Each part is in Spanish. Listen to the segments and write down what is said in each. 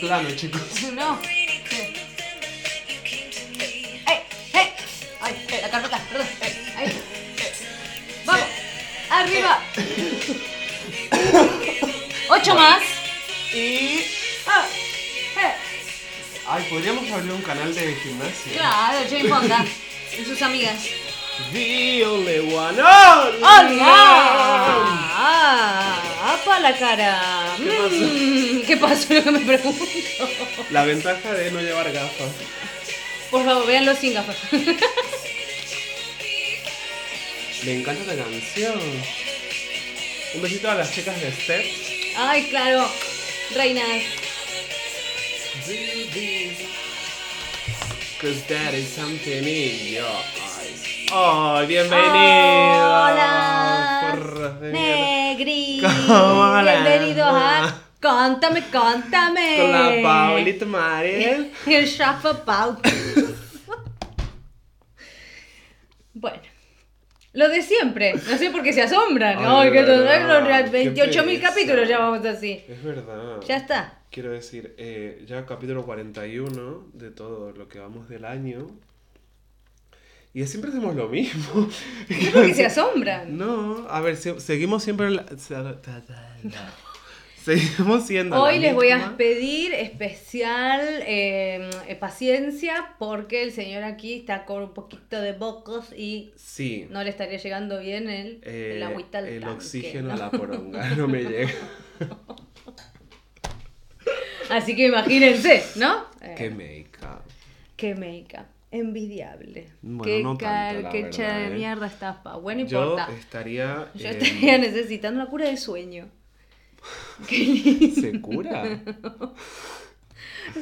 plano, chicos. No. ¡Ay! ¡Ay! ¡Ay! eh, La carpeta, perdón. eh, Ahí. ¡Vamos! ¡Arriba! ¡Ocho más! Y. Ah, eh. Ay, podríamos abrir un canal de gimnasia. Claro, Jane Fonda y sus amigas. The only one. ¡Oh! ¡Hola! ¡Ah! ¡Apa la cara! ¿Qué pasó? Mm, ¿Qué pasó? Lo que me pregunto. La ventaja de no llevar gafas. Por favor, véanlo sin gafas. Me encanta la canción. Un besito a las chicas de Step. Ay, claro. Reinas. Cause that is something in your eyes. ¡Oh, bienvenido! Hola. Por-. ¿Cómo Bienvenidos a Cántame, cántame. Con la Paulita Mariel. El Shafa Pau. bueno. Lo de siempre. No sé por qué se asombran. Ay, Ay, que verdad, los qué 28.000 pereza. capítulos ya vamos así. Es verdad. Ya está. Quiero decir, eh, ya capítulo 41 de todo lo que vamos del año. Y siempre hacemos lo mismo. Es porque se asombran. No, a ver, se- seguimos siempre en la- Seguimos siendo Hoy les voy a pedir especial eh, eh, paciencia porque el señor aquí está con un poquito de bocos y Sí. no le estaría llegando bien el, eh, el agüita al el tanque, oxígeno ¿no? a la poronga no me llega. Así que imagínense, ¿no? Eh, Qué make-up. qué make-up. Envidiable. Bueno, qué no tanto, la qué verdad, de ¿eh? mierda estás, pa. Bueno, Yo importa. estaría. Yo eh, estaría necesitando una cura de sueño. Qué lindo. ¿Se cura?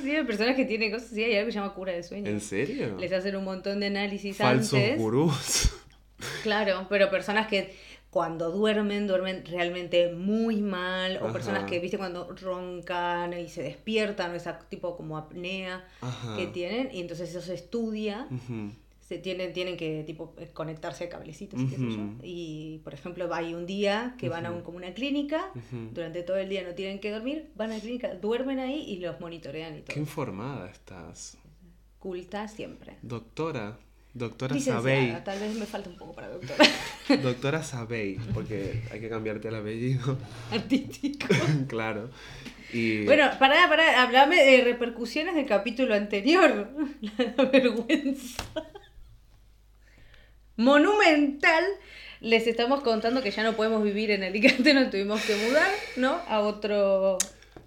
Sí, hay personas que tienen cosas así, hay algo que se llama cura de sueño. ¿En serio? Les hacen un montón de análisis Falsos antes. gurús. Claro, pero personas que cuando duermen, duermen realmente muy mal, o Ajá. personas que, viste, cuando roncan y se despiertan, o esa tipo como apnea Ajá. que tienen, y entonces eso se estudia, se tienen, tienen que tipo conectarse a cablecitos y qué sé yo. Y por ejemplo, hay un día que van a un, como una clínica, durante todo el día no tienen que dormir, van a la clínica, duermen ahí y los monitorean y Qué todo. informada estás. Culta siempre. Doctora. Doctora Licenciada, Sabey. tal vez me falta un poco para doctora. Doctora Sabey. Porque hay que cambiarte el apellido. Artístico. claro. Y. Bueno, pará, pará, hablame de repercusiones del capítulo anterior. La vergüenza. Monumental. Les estamos contando que ya no podemos vivir en Alicante, nos tuvimos que mudar, ¿no? A otro...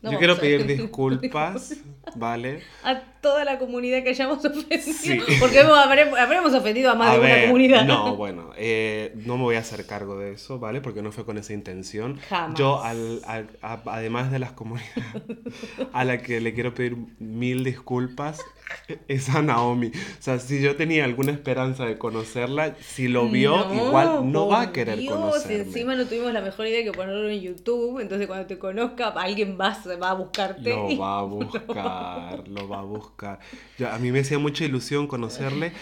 no yo quiero pedir disculpas, ¿vale? A toda la comunidad que hayamos ofendido. Sí. Porque habremos, habremos ofendido a más A de una comunidad. No, bueno, eh, no me voy a hacer cargo de eso, ¿vale? Porque no fue con esa intención. Jamás. Yo, al, al- a- además de las comunidades a la que le quiero pedir mil disculpas, es a Naomi. O sea, si yo tenía alguna esperanza de conocerla, si lo vio, No, igual no va a querer Dios, conocerme. Encima no tuvimos la mejor idea que ponerlo en YouTube. Entonces, cuando te conozca, alguien va, va a buscarte. Lo va a buscar, lo va a buscar. Yo- a mí me hacía mucha ilusión conocerle.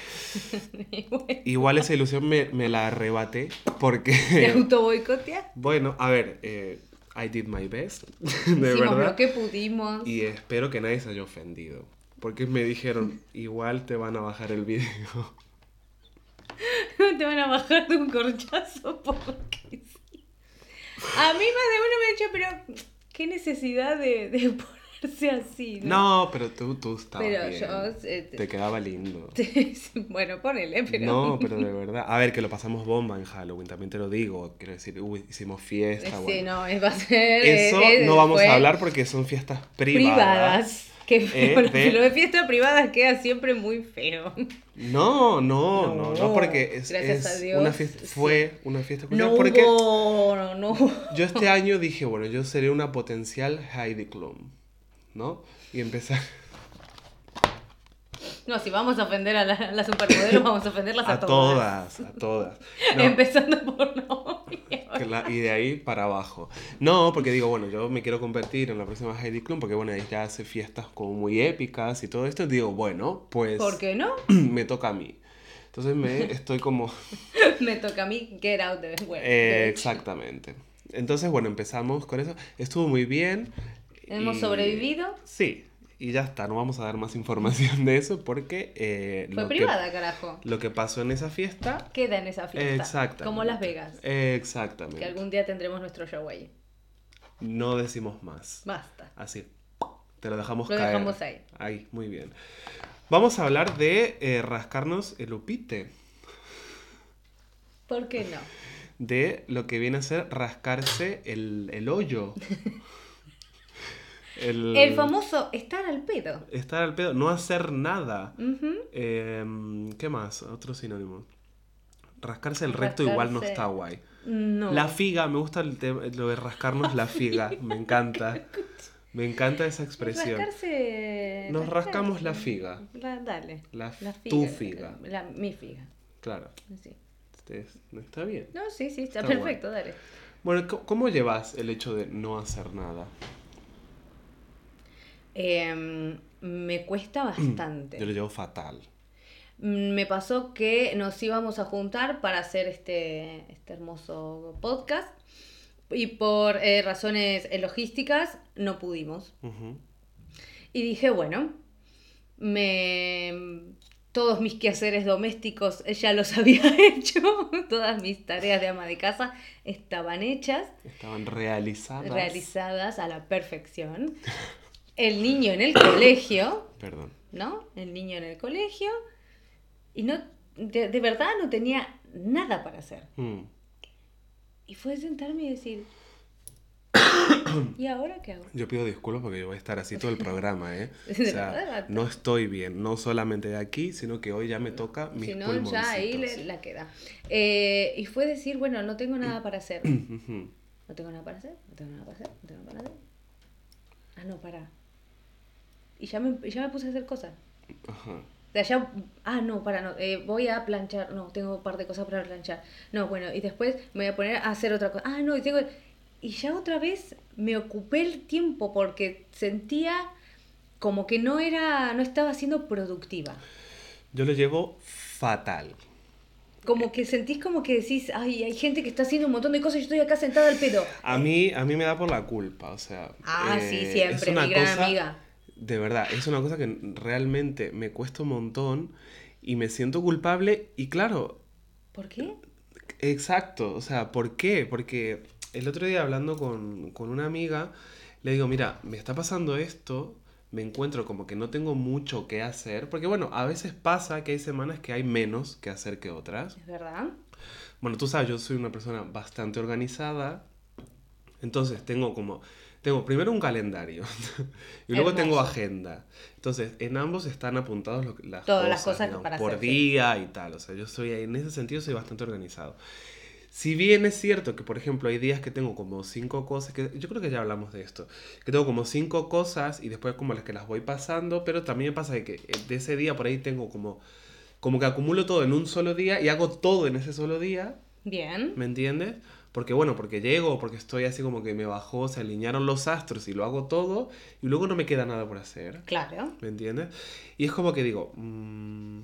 Igual esa ilusión me, me la arrebaté ¿Te porque... auto boicoteas? Bueno, a ver, eh, I did my best, de Hicimos verdad. lo que pudimos. Y espero que nadie se haya ofendido. Porque me dijeron, igual te van a bajar el video. Te van a bajar de un corchazo porque sí. A mí más de uno me ha dicho, pero qué necesidad de, de así. ¿no? No, pero tú, tú estabas Pero bien. yo, eh, Te quedaba lindo. bueno, ponele, pero. No, pero de verdad. A ver, que lo pasamos bomba en Halloween, también te lo digo. Quiero decir, uy, hicimos fiesta. Sí, bueno. no, es, va a ser. Eso eh, no vamos a hablar porque son fiestas privadas. privadas. Que eh, bueno, de- lo de fiesta privada queda siempre muy feo. No, no, no, no, No, porque es, gracias es a Dios, una fiesta, sí. fue una fiesta. No porque hubo, no, no. yo este año dije, bueno, yo seré una potencial Heidi Klum, ¿no? Y empezar No, si vamos a ofender a, la- las supermodelos, vamos a ofenderlas a, a todas, a todas. No, Empezando por novia. la- y de ahí para abajo. No, porque digo, bueno, yo me quiero convertir en la próxima Heidi Klum, porque bueno, ella hace fiestas como muy épicas y todo esto. Digo, bueno, pues ¿Por qué no? me toca a mí. Entonces me estoy como... Me toca a mí get out the way. Eh, exactamente. Entonces, bueno, empezamos con eso. Estuvo muy bien. Hemos Y- sobrevivido. Sí, y ya está, no vamos a dar más información de eso porque eh, Fue lo, privada, que, carajo. lo que pasó en esa fiesta... Queda en esa fiesta. Exactamente. Como Las Vegas. Exactamente. Que algún día tendremos nuestro show ahí. No decimos más. Basta. Así, te lo dejamos Lo caer. dejamos ahí. Ahí, muy bien. Vamos a hablar de eh, rascarnos el upite. ¿Por qué no? De lo que viene a ser rascarse el, el hoyo. el, El famoso estar al pedo. Estar al pedo, no hacer nada. Em, ¿Qué más? Otro sinónimo. Rascarse el recto igual no está guay. No. La figa, me gusta el tema- lo de rascarnos la figa. Me encanta. Me encanta esa expresión. Rascarse. Nos rascarse. rascamos la figa. La- dale. La, La tu figa. figa. La, mi figa. Claro. Sí. Está bien. No, sí, sí, está, Está perfecto, dale. Bueno, ¿cómo- ¿cómo llevas el hecho de no hacer nada? Em, me cuesta bastante. Yo lo llevo fatal. Mm, Me pasó que nos íbamos a juntar para hacer este, este hermoso podcast y por eh, razones eh, logísticas no pudimos. Y dije, bueno, me... todos mis quehaceres domésticos ya los había hecho, todas mis tareas de ama de casa estaban hechas, Estaban realizadas. realizadas a la perfección. El niño en el colegio, Perdón. ¿no? El niño en el colegio. Y no, de, de verdad no tenía nada para hacer. Mm. Y fue sentarme y decir, ¿y ahora qué hago? Yo pido disculpas porque yo voy a estar así todo el programa, ¿eh? O sea, no estoy bien, no solamente de aquí, sino que hoy ya me toca mis Si no, ya ahí le- la queda. Eh, y fue decir, bueno, no tengo nada para hacer. No tengo nada para hacer, no tengo nada para hacer, no tengo nada para hacer. Ah, no, para. Y ya me, ya me puse a hacer cosas. Ajá. De allá, ah, no, para, no, eh, voy a planchar, no, tengo un par de cosas para planchar. No, bueno, y después me voy a poner a hacer otra cosa. Ah, no, y tengo... Y ya otra vez me ocupé el tiempo porque sentía como que no era, no estaba siendo productiva. Yo lo llevo fatal. Como que sentís como que decís, ay, hay gente que está haciendo un montón de cosas y yo estoy acá sentada al pedo. A mí, a mí me da por la culpa, o sea. Ah, eh, sí, es siempre, una mi gran cosa- amiga. De verdad, es una cosa que realmente me cuesta un montón y me siento culpable y claro, ¿Por qué? Exacto, o sea, ¿por qué? Porque el otro día hablando con, con una amiga, le digo, mira, me está pasando esto, me encuentro como que no tengo mucho que hacer, porque bueno, a veces pasa que hay semanas que hay menos que hacer que otras. ¿Es verdad? Bueno, tú sabes, yo soy una persona bastante organizada, entonces tengo como, tengo primero un calendario y luego tengo Hermoso. agenda. Entonces, en ambos están apuntados lo las Todas cosas, las cosas digamos, para por día y tal. O sea, yo soy, en ese sentido soy bastante organizado. Si bien es cierto que, por ejemplo, hay días que tengo como cinco cosas, que yo creo que ya hablamos de esto, que tengo como cinco cosas y después como las que las voy pasando, pero también me pasa que eh, de ese día por ahí tengo como, como que acumulo todo en un solo día y hago todo en ese solo día, Bien. ¿me entiendes? Porque bueno, porque llego, porque estoy así como que me bajó, se alinearon los astros y lo hago todo y luego no me queda nada por hacer, Claro. ¿me entiendes? Y es como que digo, mm,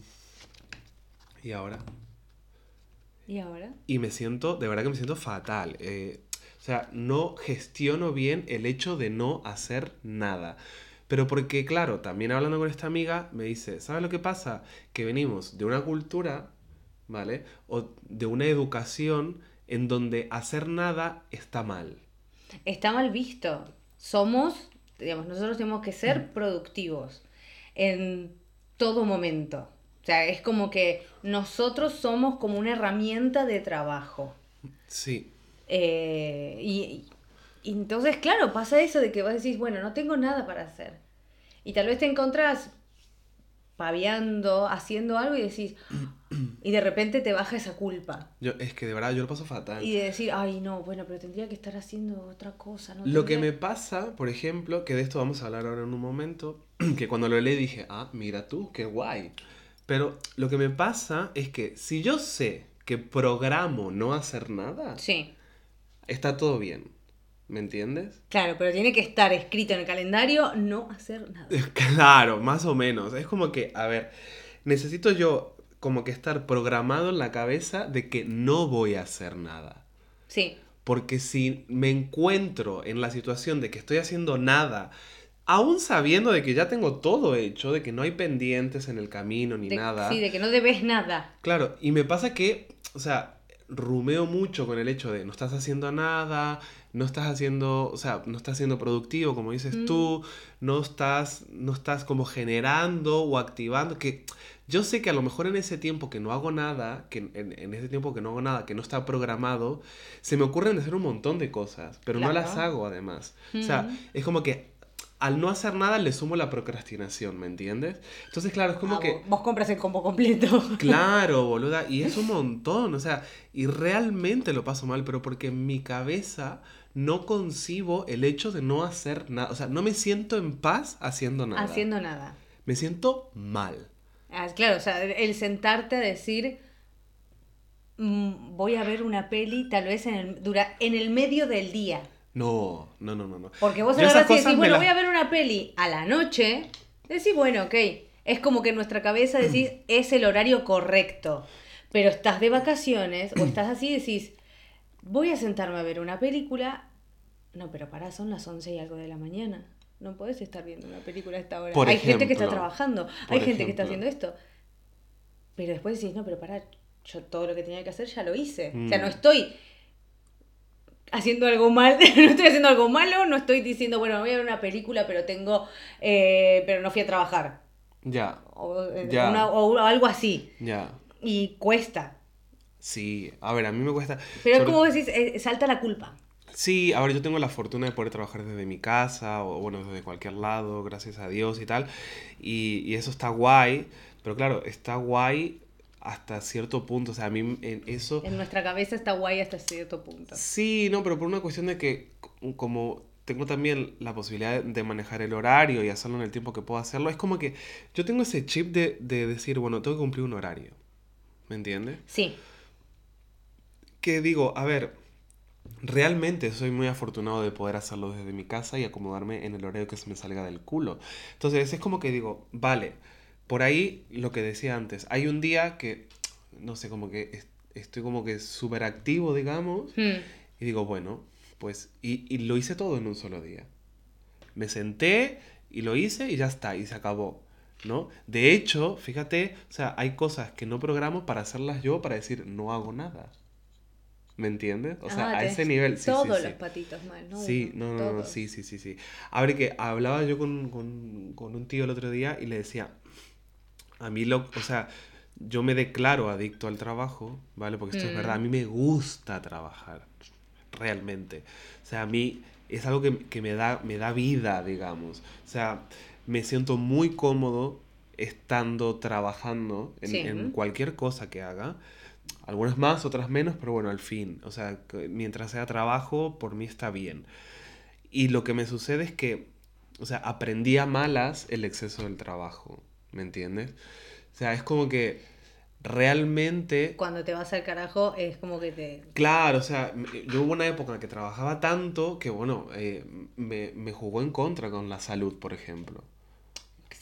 ¿y ahora? ¿Y ahora? y me siento, de verdad que me siento fatal. eh, o sea, no gestiono bien el hecho de no hacer nada. Pero porque, claro, también hablando con esta amiga, me dice, ¿sabes lo que pasa? Que venimos de una cultura, ¿vale? O de una educación en donde hacer nada está mal. Está mal visto. Somos, digamos, nosotros tenemos que ser productivos en todo momento. O sea, es como que nosotros somos como una herramienta de trabajo. Sí, Eh, y, y entonces, claro, pasa eso de que vos decís, bueno, no tengo nada para hacer. Y tal vez te encontrás paviando, haciendo algo y decís, y de repente te baja esa culpa. yo, es que de verdad yo lo paso fatal. Y de decir, ay, no, bueno, pero tendría que estar haciendo otra cosa. ¿no? Lo que me pasa, por ejemplo, que de esto vamos a hablar ahora en un momento, que cuando lo leí dije, ah, mira tú, qué guay. Pero lo que me pasa es que si yo sé que programo no hacer nada, Sí, está todo bien. ¿Me entiendes? claro, pero tiene que estar escrito en el calendario no hacer nada. Claro, más o menos. Es como que, a ver, necesito yo como que estar programado en la cabeza de que no voy a hacer nada. Sí, Porque si me encuentro en la situación de que estoy haciendo nada, aún sabiendo de que ya tengo todo hecho, de que no hay pendientes en el camino ni De- nada. Sí, de que no debes nada. Claro, y me pasa que, o sea, rumeo mucho con el hecho de no estás haciendo nada, no estás haciendo, o sea, no estás siendo productivo, como dices Mm. tú, no estás, no estás como generando o activando, que yo sé que a lo mejor en ese tiempo que no hago nada, que en, en ese tiempo que no hago nada, que no está programado, se me ocurren hacer un montón de cosas, pero no las hago además. O sea, es como que al no hacer nada le sumo la procrastinación, ¿me entiendes? Entonces, claro, es como Ah, que... vos- Vos compras el combo completo. Claro, boluda, y es un montón, o sea, y realmente lo paso mal, pero porque en mi cabeza no concibo el hecho de no hacer nada, o sea, no me siento en paz haciendo nada. Haciendo nada. Me siento mal. Ah, claro, o sea, el sentarte a decir, mm, voy a ver una peli tal vez en el, dura, en el medio del día. No, no, no, no, no. Porque vos agarrás y decís, bueno, voy a ver una peli a la noche. Decís, bueno, ok. Es como que en nuestra cabeza decís, es el horario correcto. Pero estás de vacaciones o estás así y decís, voy a sentarme a ver una película. No, pero pará, son las 11 y algo de la mañana. No podés estar viendo una película a esta hora. Por hay gente que está trabajando, hay gente que está haciendo esto. Pero después decís, no, pero pará, yo todo lo que tenía que hacer ya lo hice. O sea, Mm. no estoy haciendo algo mal, no estoy haciendo algo malo, no estoy diciendo, bueno, voy a ver una película, pero tengo, eh, pero no fui a trabajar. Ya, O, eh, Ya. una- o algo así. ya. Y cuesta. Sí, a ver, a mí me cuesta... Pero sobre- como decís, eh, salta la culpa. Sí, a ver, yo tengo la fortuna de poder trabajar desde mi casa o bueno, desde cualquier lado, gracias a Dios y tal. Y, y eso está guay, pero claro, está guay hasta cierto punto. O sea, a mí en eso... En nuestra cabeza está guay hasta cierto punto. Sí, no, pero por una cuestión de que como tengo también la posibilidad de manejar el horario y hacerlo en el tiempo que puedo hacerlo, es como que yo tengo ese chip de, de decir, bueno, tengo que cumplir un horario. ¿Me entiendes? Sí, que digo, a ver, realmente soy muy afortunado de poder hacerlo desde mi casa y acomodarme en el horario que se me salga del culo. Entonces es como que digo, vale, por ahí lo que decía antes, hay un día que, no sé, como que es- estoy como que súper activo, digamos, Hmm. y digo, bueno, pues, y, y lo hice todo en un solo día. Me senté y lo hice y ya está, y se acabó. ¿No? De hecho, fíjate, o sea, hay cosas que no programo para hacerlas yo para decir no hago nada. ¿Me entiendes? O sea, Ah, a ese nivel, sí, Todos sí, sí. los patitos mal, ¿no? Sí, no, no, no, sí, sí, sí, sí. A ver, que hablaba yo con, con, con un tío el otro día y le decía, a mí lo, o sea, yo me declaro adicto al trabajo, ¿vale? Porque esto es Mm. verdad, a mí me gusta trabajar, realmente. O sea, a mí es algo que, que me, da, me da vida, digamos. O sea, me siento muy cómodo estando trabajando en, Sí. en cualquier cosa que haga. Algunas más, otras menos, pero bueno, al fin. O sea, mientras sea trabajo, por mí está bien. Y lo que me sucede es que, o sea, aprendí a malas el exceso del trabajo, ¿me entiendes? O sea, es como que realmente... Cuando te vas al carajo es como que te... Claro, o sea, yo hubo una época en la que trabajaba tanto que, bueno, eh, me, me jugó en contra con la salud, por ejemplo.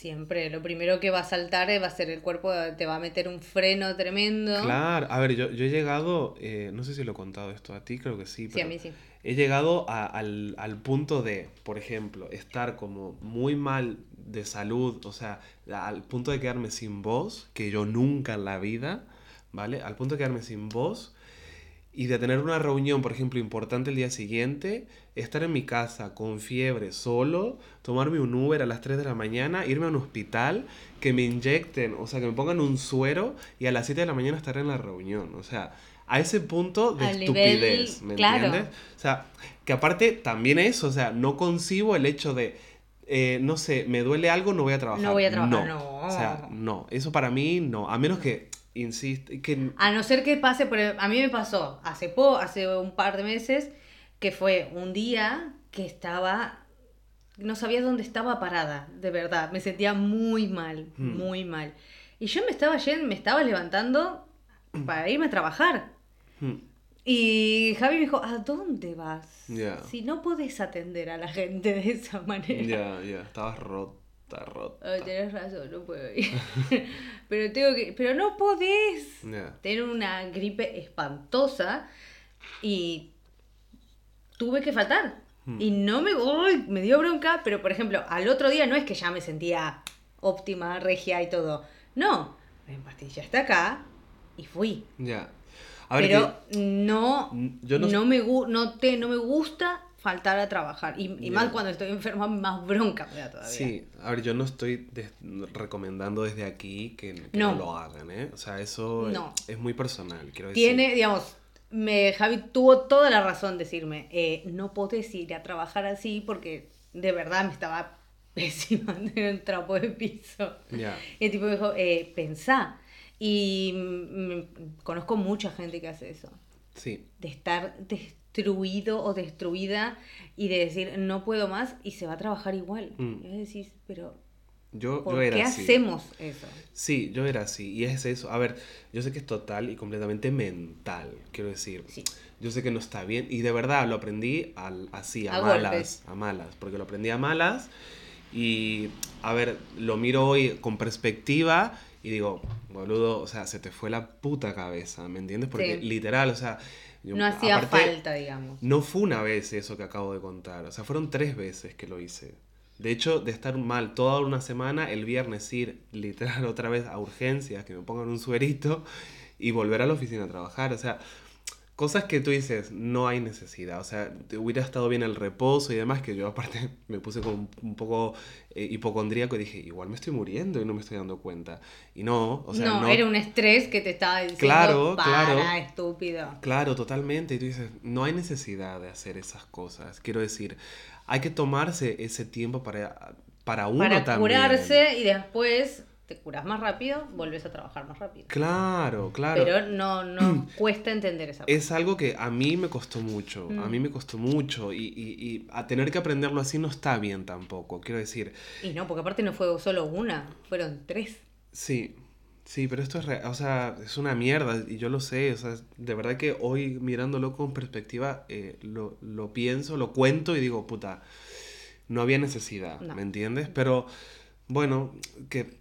Siempre, lo primero que va a saltar eh, va a ser el cuerpo, te va a meter un freno tremendo. Claro, a ver, yo, yo he llegado, eh, no sé si lo he contado esto a ti, creo que sí, Sí, pero a mí sí. he llegado a- al, al punto de, por ejemplo, estar como muy mal de salud, o sea, al punto de quedarme sin voz, que yo nunca en la vida, ¿vale? Al punto de quedarme sin voz y de tener una reunión, por ejemplo, importante el día siguiente, estar en mi casa con fiebre solo, tomarme un Uber a las 3 de la mañana, irme a un hospital, que me inyecten, o sea, que me pongan un suero y a las 7 de la mañana estar en la reunión. O sea, a ese punto de Al nivel- estupidez, ¿me claro. entiendes? O sea, que aparte también eso, o sea, no concibo el hecho de, eh, no sé, me duele algo, no voy a trabajar. No voy a trabajar, no. O sea, no, eso para mí no, a menos que, insisto, que... A no ser que pase por... el- A mí me pasó hace, po, hace un par de meses que fue un día que estaba... No sabía dónde estaba parada, de verdad. Me sentía muy mal, Hmm. muy mal. Y yo me estaba yendo, me estaba levantando para irme a trabajar. hmm, Y Javi me dijo, ¿a dónde vas? Si no podés atender a la gente de esa manera. Ya, ya, estabas rota, rota. Tenés razón, no puedo ir. pero tengo que. Pero no podés. Tener una gripe espantosa y tuve que faltar. Hmm. Y no me, uy, me dio bronca, pero por ejemplo, al otro día no es que ya me sentía óptima, regia y todo. No, me empastillé hasta acá y fui. Ya. A ver, pero que- no, yo no- no, me, no, te, no me gusta faltar a trabajar. Y, más cuando estoy enferma, más bronca me da todavía. Sí, a ver, yo no estoy des- recomendando desde aquí que, que no. No. lo hagan, ¿eh? O sea, eso No. es, es muy personal, quiero decir. Tiene, digamos, me, Javi tuvo toda la razón de decirme, eh, no podés ir a trabajar así porque de verdad me estaba pésima, tenía un trapo de piso. Y el tipo me dijo, eh, pensá. Y conozco mucha gente que hace eso, Sí, de estar destruido o destruida y de decir, no puedo más y se va a trabajar igual. Mm. Y vos decís, pero yo, ¿por yo era qué así. hacemos eso? Sí, yo era así. Y es eso. A ver, yo sé que es total y completamente mental, quiero decir. Sí. Yo sé que no está bien. Y de verdad lo aprendí al, así, a, A malas. golpes. A malas. Porque lo aprendí a malas. Y, a ver, lo miro hoy con perspectiva y digo, boludo, o sea, se te fue la puta cabeza, ¿me entiendes? Porque Sí. literal, o sea... yo- No hacía aparte, falta, digamos. No fue una vez eso que acabo de contar, o sea, fueron tres veces que lo hice. De hecho, de estar mal toda una semana, el viernes ir literal otra vez a urgencias, que me pongan un suerito y volver a la oficina a trabajar. O sea, cosas que tú dices, no hay necesidad. O sea, te hubiera estado bien el reposo y demás, que yo aparte me puse como un poco eh, hipocondríaco y dije, igual me estoy muriendo y no me estoy dando cuenta. Y no, o sea, no, no, era un estrés que te estaba diciendo, Claro, para, claro. estúpido. Claro, totalmente. Y tú dices, no hay necesidad de hacer esas cosas. Quiero decir, hay que tomarse ese tiempo para, para uno para también. curarse y después te curas más rápido, vuelves a trabajar más rápido. Claro, claro. Pero no, no cuesta entender esa parte. Es algo que a mí me costó mucho, a Mm. mí me costó mucho y, y- y a tener que aprenderlo así no está bien tampoco. Quiero decir, Y no, porque aparte no fue solo una, fueron tres. sí, sí, pero esto es, re- o sea, es una mierda y yo lo sé, o sea, de verdad que hoy mirándolo con perspectiva eh, lo, lo pienso, lo cuento y digo, puta, no había necesidad, No. ¿me entiendes? Pero bueno, que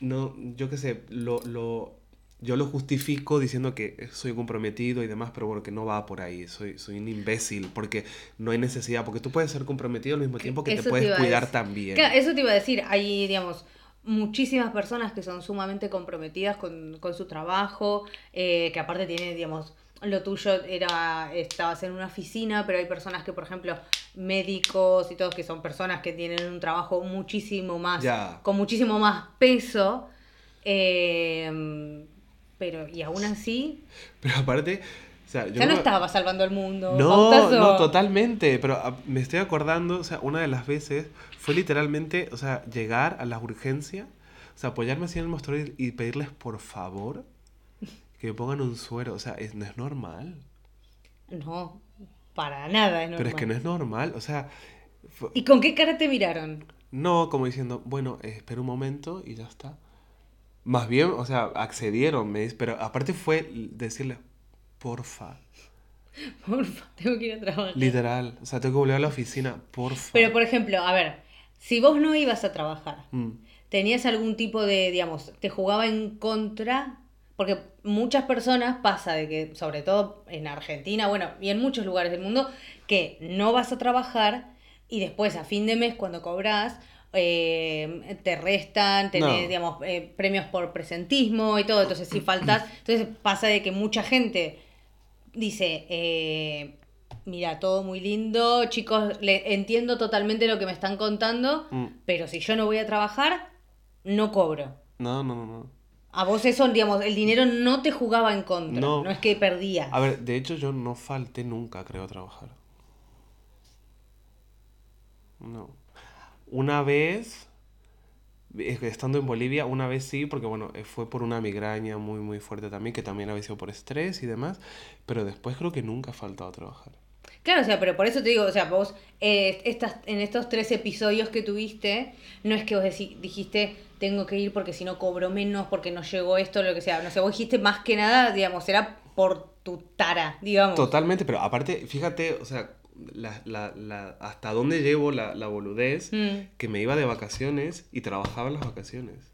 no, yo qué sé, lo, lo, yo lo justifico diciendo que soy comprometido y demás, pero bueno, que no va por ahí, soy, soy un imbécil, porque no hay necesidad, porque tú puedes ser comprometido al mismo tiempo que Eso te puedes cuidar también. Claro, eso te iba a decir, hay, digamos, muchísimas personas que son sumamente comprometidas con, con su trabajo, eh, que aparte tienen, digamos, lo tuyo era, estabas en una oficina, pero hay personas que, por ejemplo, médicos y todos que son personas que tienen un trabajo muchísimo más, con muchísimo más peso, eh, pero, y aún así, Pero aparte, o sea, yo ya no me- estaba salvando al mundo. No, pautazo. no, totalmente, pero ah, me estoy acordando, o sea, una de las veces fue literalmente, o sea, llegar a las urgencias, o sea, apoyarme así en el mostrador y, pedirles por favor que me pongan un suero, o sea, es, no es normal, No, para nada es pero es que no normal. es normal, o sea, fue- ¿Y con qué cara te miraron? no como diciendo, bueno, espera un momento y ya está. Más bien, o sea, accedieron, me dice, pero aparte fue decirles, porfa, Porfa, tengo que ir a trabajar. literal, o sea, tengo que volver a la oficina, porfa. Pero, por ejemplo, a ver, si vos no ibas a trabajar, Mm. ¿tenías algún tipo de, digamos, te jugaba en contra? Porque muchas personas pasa de que, sobre todo en Argentina, bueno, y en muchos lugares del mundo, que no vas a trabajar y después a fin de mes cuando cobras eh, te restan, tenés, No. digamos, eh, premios por presentismo y todo, entonces si faltas, entonces pasa de que mucha gente dice, eh, mira, todo muy lindo, chicos, le, entiendo totalmente lo que me están contando, Mm. pero si yo no voy a trabajar, no cobro. No, no, no, no. A vos eso, digamos, el dinero no te jugaba en contra, No. no, es que perdías. A ver, de hecho yo no falté nunca, creo, a trabajar. No. Una vez, estando en Bolivia, una vez sí, porque bueno, eh, fue por una migraña muy, muy fuerte también, que también había sido por estrés y demás, pero después creo que nunca he faltado a trabajar. Claro, o sea, pero por eso te digo, o sea, vos eh, estas, en estos tres episodios que tuviste, no es que vos decí- dijiste, tengo que ir porque si no cobro menos, porque no llegó esto, lo que sea. No sé, vos dijiste más que nada, digamos, era por tu tara, digamos. Totalmente, pero aparte, fíjate, o sea, la, la, la, hasta dónde llevo la, la boludez, Mm. que me iba de vacaciones y trabajaba en las vacaciones.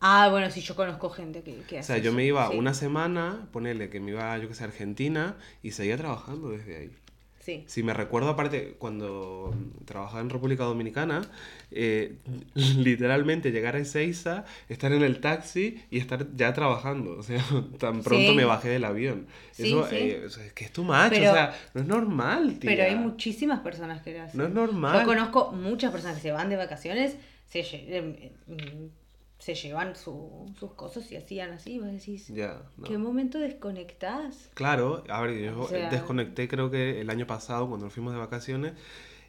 Ah, bueno, sí, yo conozco gente que, que O hace sea, yo eso, me iba sí. una semana, ponerle que me iba, yo que sé, a Argentina y seguía trabajando desde ahí. Sí. Si me recuerdo, aparte, cuando trabajaba en República Dominicana, eh, literalmente llegar a Ezeiza, estar en el taxi y estar ya trabajando. O sea, tan pronto Sí. me bajé del avión. Sí, Eso eh, o sea, es que es tu macho, Pero- o sea, no es normal, tía. Pero hay muchísimas personas que lo hacen. No es normal. Yo conozco muchas personas que se van de vacaciones, se, eh, mm, se llevan su- sus cosas y hacían así. Vos decís, no. ¿qué momento desconectás? Claro, a ver, yo O sea- desconecté creo que el año pasado cuando nos fuimos de vacaciones,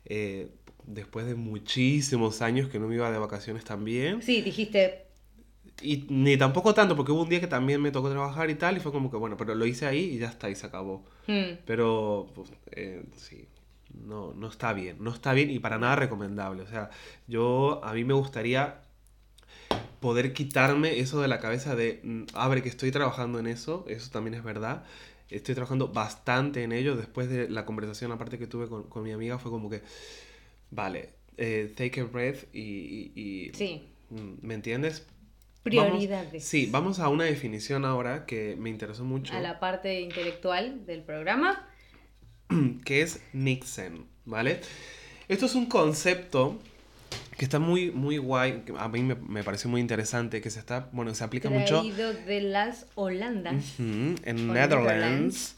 eh, después de muchísimos años que no me iba de vacaciones también. Sí, dijiste, Y ni tampoco tanto, porque hubo un día que también me tocó trabajar y tal, y fue como que, bueno, pero lo hice ahí y ya está, y se acabó. "Hmm, Pero, pues, eh, sí, no, no está bien, no está bien y para nada recomendable. O sea, yo, a mí me gustaría poder quitarme eso de la cabeza de, mm, a ver, que estoy trabajando en eso, eso también es verdad. Estoy trabajando bastante en ello. Después de la conversación aparte que tuve con, con mi amiga, fue como que, vale, eh, take a breath y... y- y- sí, mm, ¿Me entiendes? prioridades. Vamos- sí, vamos a una definición ahora que me interesó mucho, A la parte intelectual del programa. que es Nixon, ¿vale? Esto es un concepto que está muy, muy guay, que a mí me, me pareció muy interesante, que se está, bueno, se aplica mucho Traído de las Holandas. En Netherlands.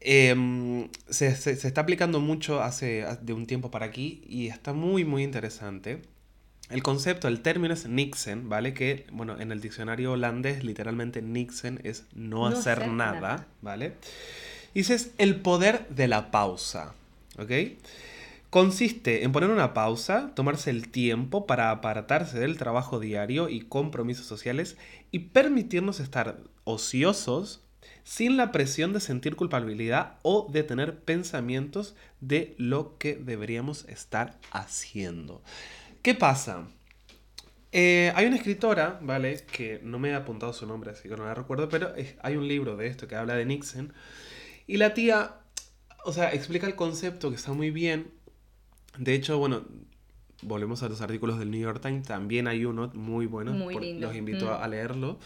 Em, se, se- se está aplicando mucho hace de un tiempo para aquí y está muy, muy interesante. El concepto, el término es Nixon, ¿vale? Que, bueno, en el diccionario holandés, literalmente Nixon es no, No hacer, hacer nada, nada. ¿vale? Y ese es el poder de la pausa, ¿ok? Consiste en poner una pausa, tomarse el tiempo para apartarse del trabajo diario y compromisos sociales y permitirnos estar ociosos sin la presión de sentir culpabilidad o de tener pensamientos de lo que deberíamos estar haciendo. ¿Qué pasa? Eh, hay una escritora, ¿vale? Que no me he apuntado su nombre, así que no la recuerdo, pero hay un libro de esto que habla de Nixon. Y la tía, o sea, explica el concepto que está muy bien. De hecho, bueno, volvemos a los artículos del New York Times, también hay uno muy bueno, Muy por- los invito Mm. a leerlo.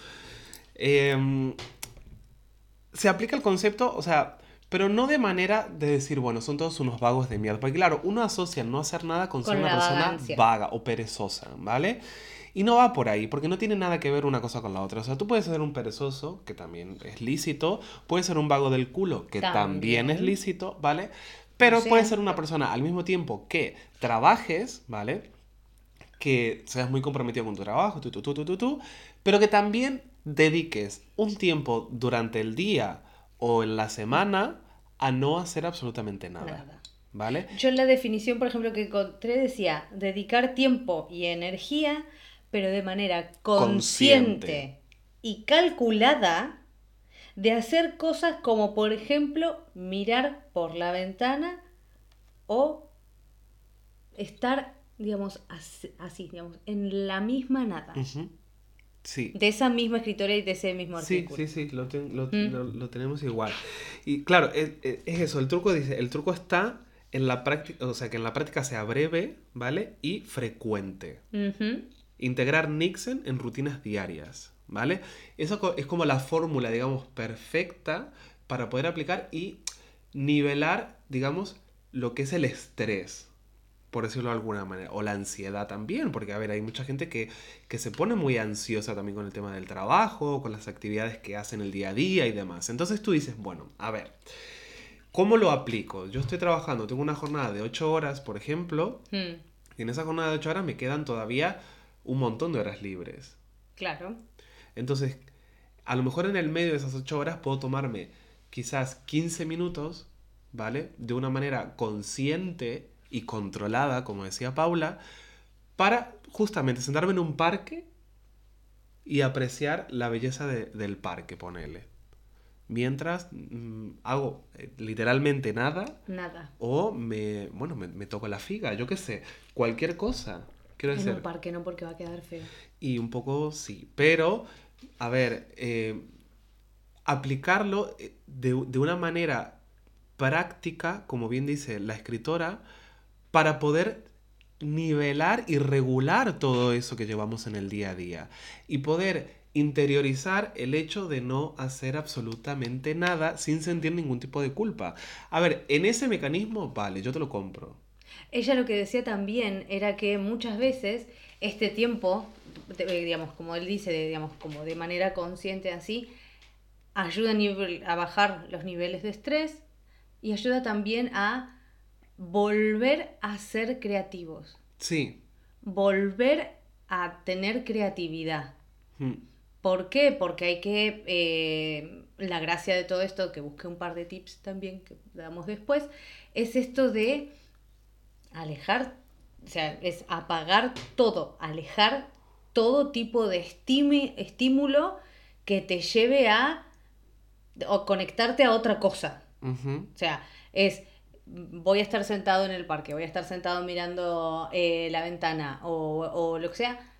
Em, se aplica el concepto, o sea, pero no de manera de decir, bueno, son todos unos vagos de mierda. Porque claro, uno asocia no hacer nada con, ser una persona vagancia. vaga o perezosa, ¿vale? Y no va por ahí, porque no tiene nada que ver una cosa con la otra. O sea, tú puedes ser un perezoso, que también es lícito, puedes ser un vago del culo, que también, es lícito, ¿vale? Pero sea- puedes ser una persona al mismo tiempo que trabajes, ¿vale? que seas muy comprometido con tu trabajo, tú, tú, tú, tú, tú, tú, pero que también dediques un tiempo durante el día o en la semana a no hacer absolutamente nada. Nada. ¿Vale? Yo en la definición, por ejemplo, que encontré decía dedicar tiempo y energía, pero de manera consciente, Consciente. y calculada de hacer cosas como, por ejemplo, mirar por la ventana o estar, digamos, así, así, digamos, en la misma nada. Sí. De esa misma escritora y de ese mismo Sí, artículo. sí, sí, lo, ten- lo- Mm. lo- lo tenemos igual. Y claro, es, es- es eso, el truco dice, el truco está en la práctica, o sea, que en la práctica sea breve, ¿vale? Y frecuente. Integrar Nixon en rutinas diarias, ¿vale? Eso es como la fórmula, digamos, perfecta para poder aplicar y nivelar, digamos, lo que es el estrés, por decirlo de alguna manera, o la ansiedad también, porque, a ver, hay mucha gente que, que se pone muy ansiosa también con el tema del trabajo, con las actividades que hacen el día a día y demás. Entonces tú dices, bueno, a ver, ¿cómo lo aplico? Yo estoy trabajando, tengo una jornada de 8 horas, por ejemplo, Mm, y en esa jornada de 8 horas me quedan todavía un montón de horas libres. Claro. Entonces, a lo mejor en el medio de esas 8 horas puedo tomarme quizás 15 minutos, ¿vale? De una manera consciente y controlada, como decía Paula, para justamente sentarme en un parque y apreciar la belleza de- del parque, ponele. Mientras mm, hago eh, literalmente nada Nada. o me, bueno, me, me toco la figa, yo qué sé, cualquier cosa. Quiero En decir, un parque no porque va a quedar feo. y un poco sí, pero, a ver, eh, aplicarlo eh, de, de una manera práctica, como bien dice la escritora, para poder nivelar y regular todo eso que llevamos en el día a día y poder interiorizar el hecho de no hacer absolutamente nada sin sentir ningún tipo de culpa. A ver, en ese mecanismo, vale, yo te lo compro. Ella lo que decía también era que muchas veces este tiempo, digamos, como él dice, digamos, como de manera consciente así, ayuda a, a bajar los niveles de estrés y ayuda también a volver a ser creativos. Sí. Volver a tener creatividad. Mm. ¿Por qué? Porque hay que, eh, la gracia de todo esto, que busqué un par de tips también que damos después, es esto de alejar, o sea, es apagar todo, alejar todo tipo de estímulo que te lleve a o conectarte a otra cosa. O sea, es voy a estar sentado en el parque, voy a estar sentado mirando eh, la ventana o, o, lo que sea.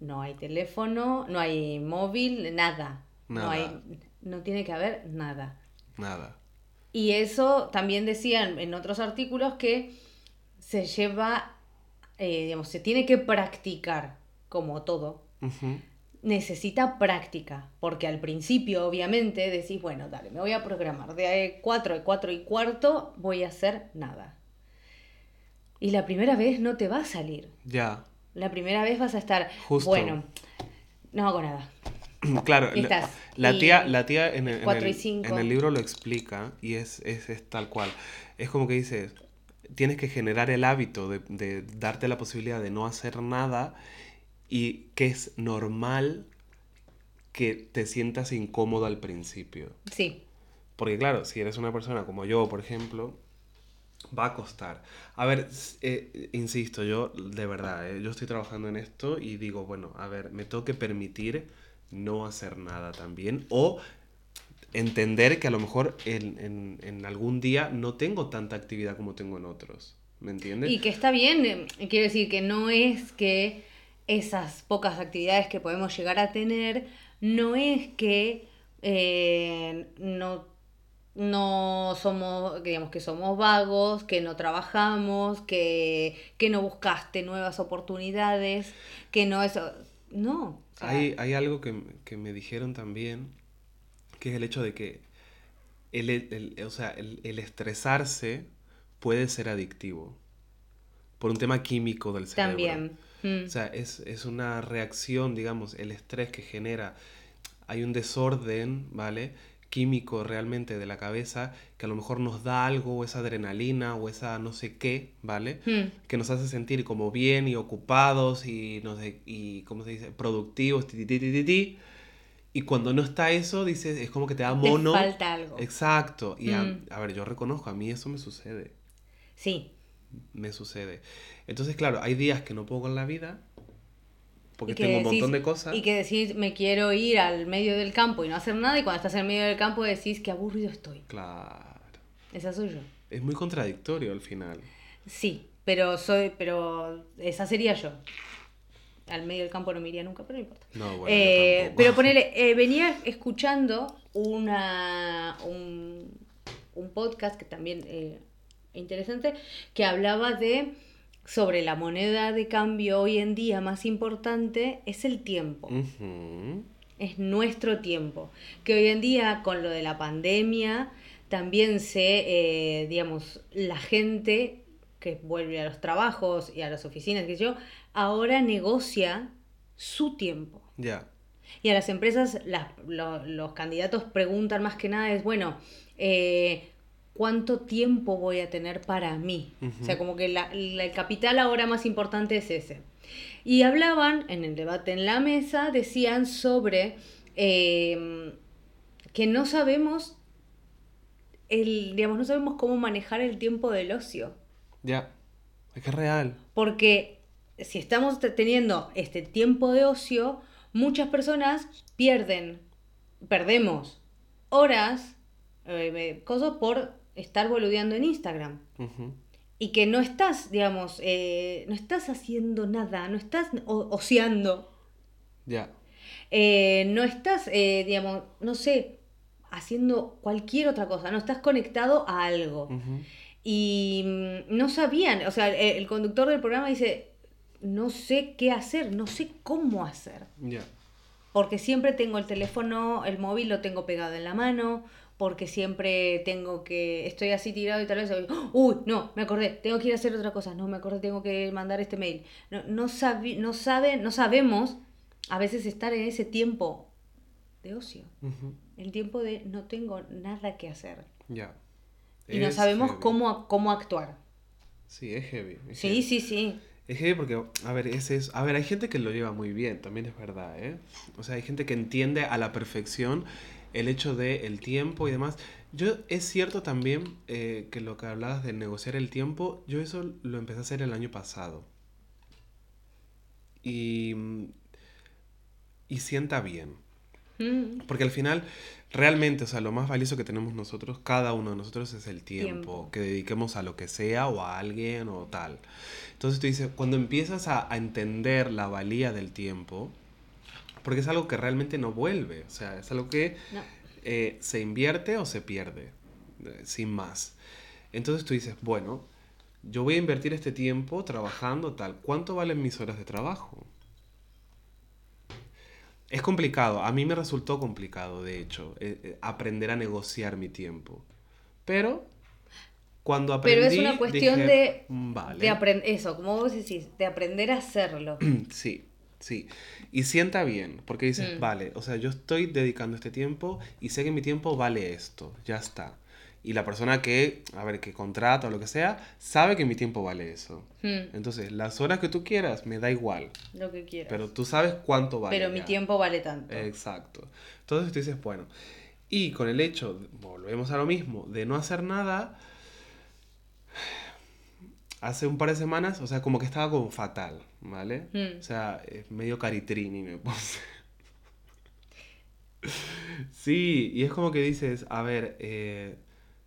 No hay teléfono, no hay móvil, nada. No, hay, no tiene que haber nada. Nada. Y eso también decían en otros artículos que se lleva, eh, digamos, se tiene que practicar como todo necesita práctica, porque al principio obviamente decís, bueno, dale, me voy a programar, de 4 a 4 y cuarto voy a hacer nada. Y la primera vez no te va a salir. Ya. La primera vez vas a estar, bueno, no hago nada. Claro, la, tía, la tía en el, en, el, libro lo explica y es, es, es, tal cual. Es como que dice, tienes que generar el hábito de, de darte la posibilidad de no hacer nada y que es normal que te sientas incómodo al principio. Sí. Porque claro, si eres una persona como yo, por ejemplo, va a costar. A ver, eh, insisto, yo de verdad, eh, yo estoy trabajando en esto y digo, bueno, a ver, me tengo que permitir no hacer nada también o entender que a lo mejor en, en algún día no tengo tanta actividad como tengo en otros. ¿Me entiendes? Y que está bien, eh, quiero decir que no es que esas pocas actividades que podemos llegar a tener, no es que eh, no, no somos, digamos que somos vagos, que no trabajamos, que, que no buscaste nuevas oportunidades, que no es... No. hay, hay, algo que, que, me dijeron también, que es el hecho de que el, el, o sea, el, el estresarse puede ser adictivo por un tema químico del cerebro. También. Mm. O sea, es, una reacción, digamos, el estrés que genera. Hay un desorden, ¿vale? químico realmente de la cabeza que a lo mejor nos da algo, o esa adrenalina o esa no sé qué, ¿vale? Mm. Que nos hace sentir como bien y ocupados y, nos y ¿cómo se dice? Productivos, ti, ti, ti, ti, Y cuando no está eso, dices, es como que te da mono. Te falta algo. Exacto. Y a, mm. a, ver, yo reconozco, a mí eso me sucede. Sí. Me sucede. Entonces, claro, hay días que no puedo con la vida porque tengo un montón de cosas. Y que decís, me quiero ir al medio del campo y no hacer nada, y cuando estás en el medio del campo decís, qué aburrido estoy. Claro. Esa soy yo. Es muy contradictorio al final. Sí, pero soy, pero esa sería yo. Al medio del campo no me iría nunca, pero no importa. No, bueno, eh, pero ponele, eh, venía escuchando una, un, un podcast que también eh, interesante, que hablaba de sobre la moneda de cambio hoy en día más importante es el tiempo. Es nuestro tiempo. Que hoy en día, con lo de la pandemia, también se, eh, digamos, la gente que vuelve a los trabajos y a las oficinas, que yo, ahora negocia su tiempo. Ya. Y a las empresas, los candidatos preguntan más que nada, es, bueno, eh, cuánto tiempo voy a tener para mí. O sea, como que el capital ahora más importante es ese. Y hablaban en el debate en la mesa, decían sobre em, que no sabemos, el, digamos, no sabemos cómo manejar el tiempo del ocio. Ya, es que es real. Porque si estamos teniendo este tiempo de ocio, muchas personas pierden, perdemos horas, eh, cosas por estar boludeando en Instagram. Y que no estás, digamos, eh, no estás haciendo nada, no estás oceando. Ya. Eh, no estás, eh, digamos, no sé, haciendo cualquier otra cosa, no estás conectado a algo. y mm, no sabían, o sea, el, el conductor del programa dice, no sé qué hacer, no sé cómo hacer. Ya. Porque siempre tengo el teléfono, el móvil lo tengo pegado en la mano, porque siempre tengo que, estoy así tirado y tal vez, uy, no, me acordé, tengo que ir a hacer otra cosa, no, me acordé, tengo que mandar este mail. No, no, sabi- no, saben, no sabemos a veces estar en ese tiempo de ocio, el tiempo de no tengo nada que hacer. Ya. Y no sabemos heavy. cómo, cómo actuar. Sí, es heavy. es Sí, heavy. sí, sí. Es heavy porque, a ver, ese es, a ver, hay gente que lo lleva muy bien, también es verdad, ¿eh? O sea, hay gente que entiende a la perfección el hecho de el tiempo y demás. Yo, es cierto también eh, que lo que hablabas de negociar el tiempo, yo eso lo empecé a hacer el año pasado. Y, y sienta bien. Mm, Porque al final, realmente, o sea, lo más valioso que tenemos nosotros, cada uno de nosotros, es el tiempo, Tiempo. que dediquemos a lo que sea o a alguien o tal. Entonces tú dices, cuando empiezas a, a entender la valía del tiempo, porque es algo que realmente no vuelve, o sea, es algo que no. eh, se invierte o se pierde, eh, sin más. Entonces tú dices, bueno, yo voy a invertir este tiempo trabajando tal, ¿cuánto valen mis horas de trabajo? Es complicado, a mí me resultó complicado, de hecho, eh, aprender a negociar mi tiempo. Pero cuando aprendí, Pero es una cuestión dije, de, "Mm, vale. de eso, como vos decís, de aprender a hacerlo. Sí, sí. Y sienta bien, porque dices, Mm. vale, o sea, yo estoy dedicando este tiempo y sé que mi tiempo vale esto, ya está. Y la persona que, a ver, que contrata o lo que sea, sabe que mi tiempo vale eso. Mm, Entonces, las horas que tú quieras, me da igual. lo que quieras. Pero tú sabes cuánto vale. Pero mi ya. tiempo vale tanto. Exacto. Entonces tú dices, bueno, y con el hecho, volvemos a lo mismo, de no hacer nada, hace un par de semanas, o sea, como que estaba como fatal, ¿vale? Mm. O sea, eh, medio caritrini me puse. sí, y es como que dices, a ver, eh,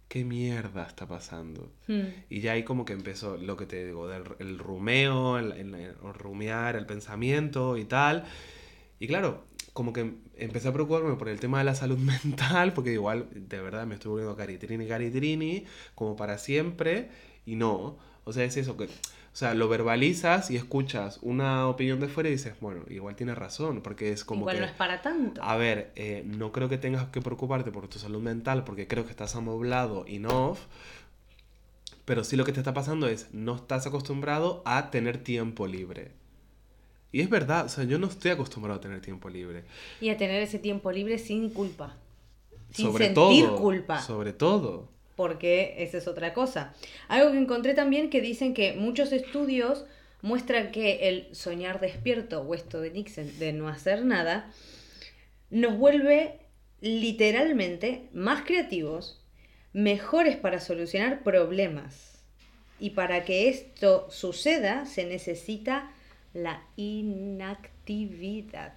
¿qué mierda está pasando? Mm, Y ya ahí como que empezó lo que te digo, del, el rumeo, el, el- el rumiar, el pensamiento y tal. Y claro, como que empecé a preocuparme por el tema de la salud mental, porque igual de verdad me estoy volviendo caritrini, caritrini, como para siempre, y no. O sea, es eso que... O sea, lo verbalizas y escuchas una opinión de fuera y dices, bueno, igual tienes razón, porque es como Igual que... no es para tanto. A ver, eh, no creo que tengas que preocuparte por tu salud mental porque creo que estás amoblado enough, pero sí lo que te está pasando es no estás acostumbrado a tener tiempo libre. Y es verdad, o sea, yo no estoy acostumbrado a tener tiempo libre. Y a tener ese tiempo libre sin culpa. Sin sobre sentir todo, culpa. sobre todo. Porque esa es otra cosa. Algo que encontré también que dicen que muchos estudios muestran que el soñar despierto o esto de Nixon de no hacer nada nos vuelve literalmente más creativos, mejores para solucionar problemas. Y para que esto suceda se necesita la inactividad.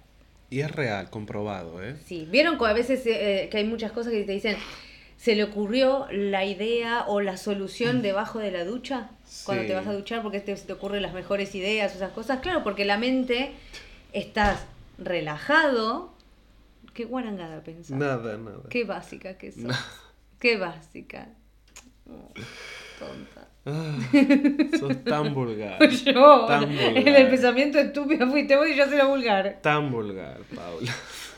Y es real, comprobado, ¿eh? Sí, vieron que a veces eh, que hay muchas cosas que te dicen, se le ocurrió la idea o la solución debajo de la ducha cuando Sí. te vas a duchar porque te, te ocurren las mejores ideas esas cosas. Claro, porque la mente estás relajado. Qué guarangada pensar. Nada, nada. Qué básica que sos. No. Qué básica. Oh, tonta. Ah, sos tan vulgar. Yo, Tan en vulgar. el pensamiento estúpido fuiste vos y yo soy la vulgar. Tan vulgar, Paula.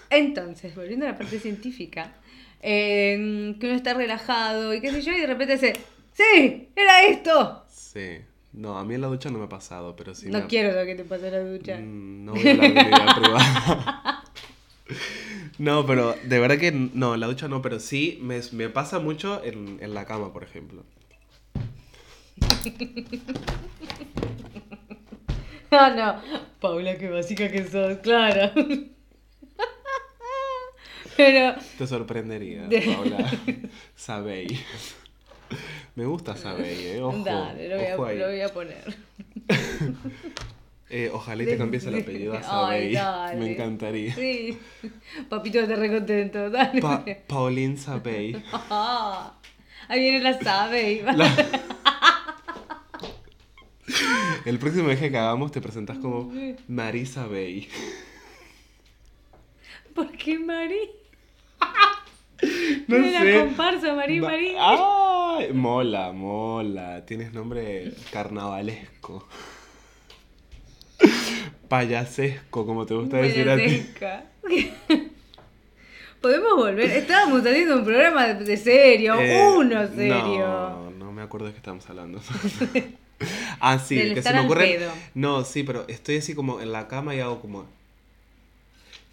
Entonces, volviendo a la parte científica, eh, que uno está relajado y qué sé yo, y de repente dice, ¡Sí! ¡Era esto! Sí. No, a mí en la ducha no me ha pasado, pero sí no me quiero lo que te pase en la ducha. Mm, No voy a hablar de mi vida privada. No, pero de verdad que no, en la ducha no, pero sí me, me pasa mucho en, en la cama, por ejemplo. Ah, no. Paula, qué básica que sos, claro. Pero, Te sorprendería, De- Paula. Sabéis. Me gusta Sabéis, eh. Ojo, dale, lo voy, ojo a, ahí. lo voy a poner. Eh, ojalá y te cambies el apellido a Ay, dale. Me encantaría. Sí. Papito, esté re contento, dale. Pa Pauline Sabéis. Ah, ahí viene la sabe. El próximo viaje que hagamos te presentas como Marisa Bay. ¿Por qué Mari? No sé. comparsa, Mari, Ma- Mari. ¡Ah! Ay, mola, mola. Tienes nombre carnavalesco. Payasesco, como te gusta decir a ti. Podemos volver. Estábamos haciendo un programa de, de serio, Eh, uno serio. No, no me acuerdo de qué estábamos hablando. ah, sí, Del que se me ocurre. pedo. No, sí, pero estoy así como en la cama y hago como.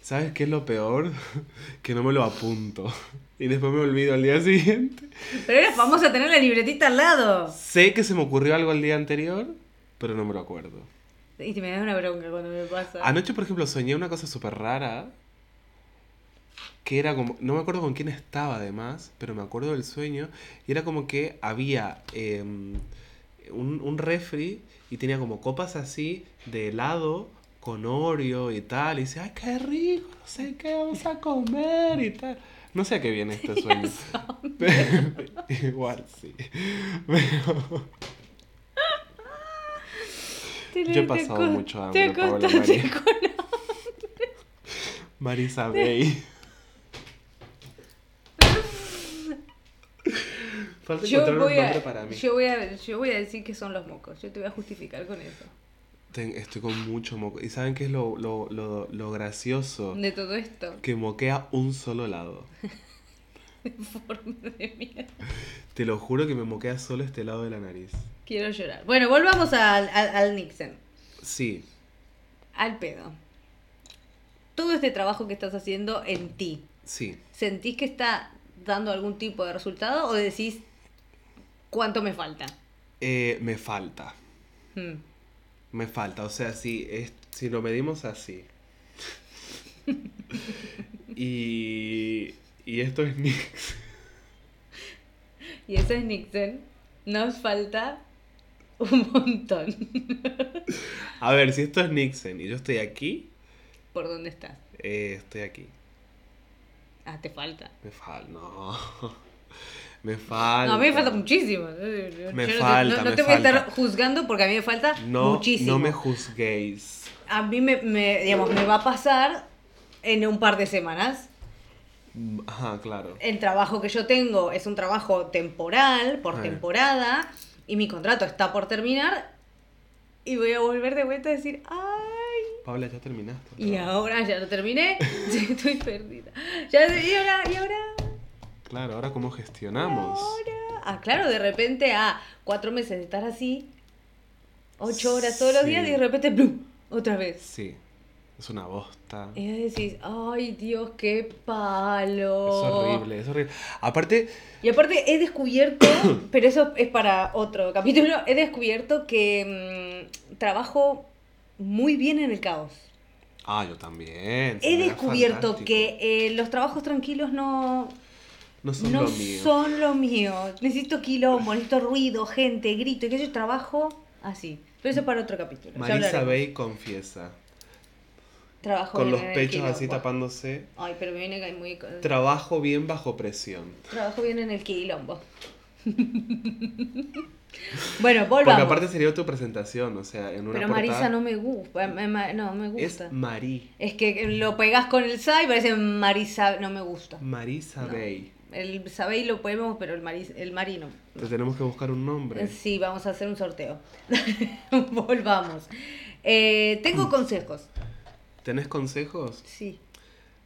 ¿Sabes qué es lo peor? que no me lo apunto. Y después me olvido al día siguiente. Pero era famosa tener la libretita al lado. Sé que se me ocurrió algo el día anterior, pero no me lo acuerdo. Y me da una bronca cuando me pasa. Anoche, por ejemplo, soñé una cosa súper rara. Que era como. No me acuerdo con quién estaba además, pero me acuerdo del sueño. Y era como que había em, un, un refri y tenía como copas así de helado con Oreo y tal. Y dice, ¡ay, qué rico! No sé qué vamos a comer y tal. No sé a qué viene este sueño. Igual sí. Pero. Te- yo he te pasado mucho Te hambre, Paola acostaste María. con Marisa Bay. Falta Yo encontrar voy, un nombre a, para mí. yo, voy a, yo voy a decir que son los mocos. Yo te voy a justificar con eso. Ten- estoy con mucho moco. ¿Y saben qué es lo, lo, lo, lo gracioso? De todo esto. Que moquea un solo lado. Forma de mierda. Te lo juro que me moquea solo este lado de la nariz. Quiero llorar. Bueno, volvamos al, al, al Nixon. Sí, Al pedo. Todo este trabajo que estás haciendo en ti, sí. ¿sentís que está dando algún tipo de resultado o decís cuánto me falta? Eh, me falta. Hmm. Me falta. O sea, si, es, si lo medimos así. y, y esto es Nix. Y eso es Nixon. Nos falta un montón. A ver, si esto es Nixon y yo estoy aquí, ¿Por dónde estás? eh, estoy aquí. Ah, te falta. Me falta, no. Me falta. No, a mí me falta muchísimo. Yo Me te- falta, no, no me te voy a estar juzgando porque a mí me falta No, muchísimo. no me juzguéis. A mí me, me, digamos, me va a pasar en un par de semanas. Ajá, claro. El trabajo que yo tengo es un trabajo temporal, por Ah. temporada, y mi contrato está por terminar. Y voy a volver de vuelta a decir, ¡ay! Paula, ya terminaste. Y ahora ya lo terminé, estoy perdida. Ya, y ahora, y ahora, Claro, ahora cómo gestionamos. ahora. Ah, claro, de repente a cuatro meses de estar así, ocho horas todos los días, y de repente, ¡plum! Otra vez. Sí, es una bosta. Y decís, ¡ay Dios, qué palo! Es horrible, es horrible. Aparte, Y aparte he descubierto, pero eso es para otro capítulo, he descubierto que mm, trabajo muy bien en el caos. ah, yo también. He descubierto fantástico. que eh, los trabajos tranquilos no, no son no lo mío. son lo mío. Necesito quilombo, necesito ruido, gente, grito, y que yo trabajo así. Pero eso es para otro capítulo. Marisa. Bay confiesa. Trabajo Con los pechos así tapándose. Ay, pero me viene muy... Trabajo bien bajo presión. Trabajo bien en el quilombo. bueno, Porque volvamos. aparte sería tu presentación, o sea, en una Pero portada Marisa no me gusta. me- me- No, me es gusta. Marí. Es que lo pegas con el Sa y parece Marisa. No me gusta. Marisa No. Bay. El Sabey lo podemos, pero el, Maris, el Mari no. Te tenemos que buscar un nombre. Sí, vamos a hacer un sorteo. Volvamos. Eh, tengo consejos. ¿Tenés consejos? Sí.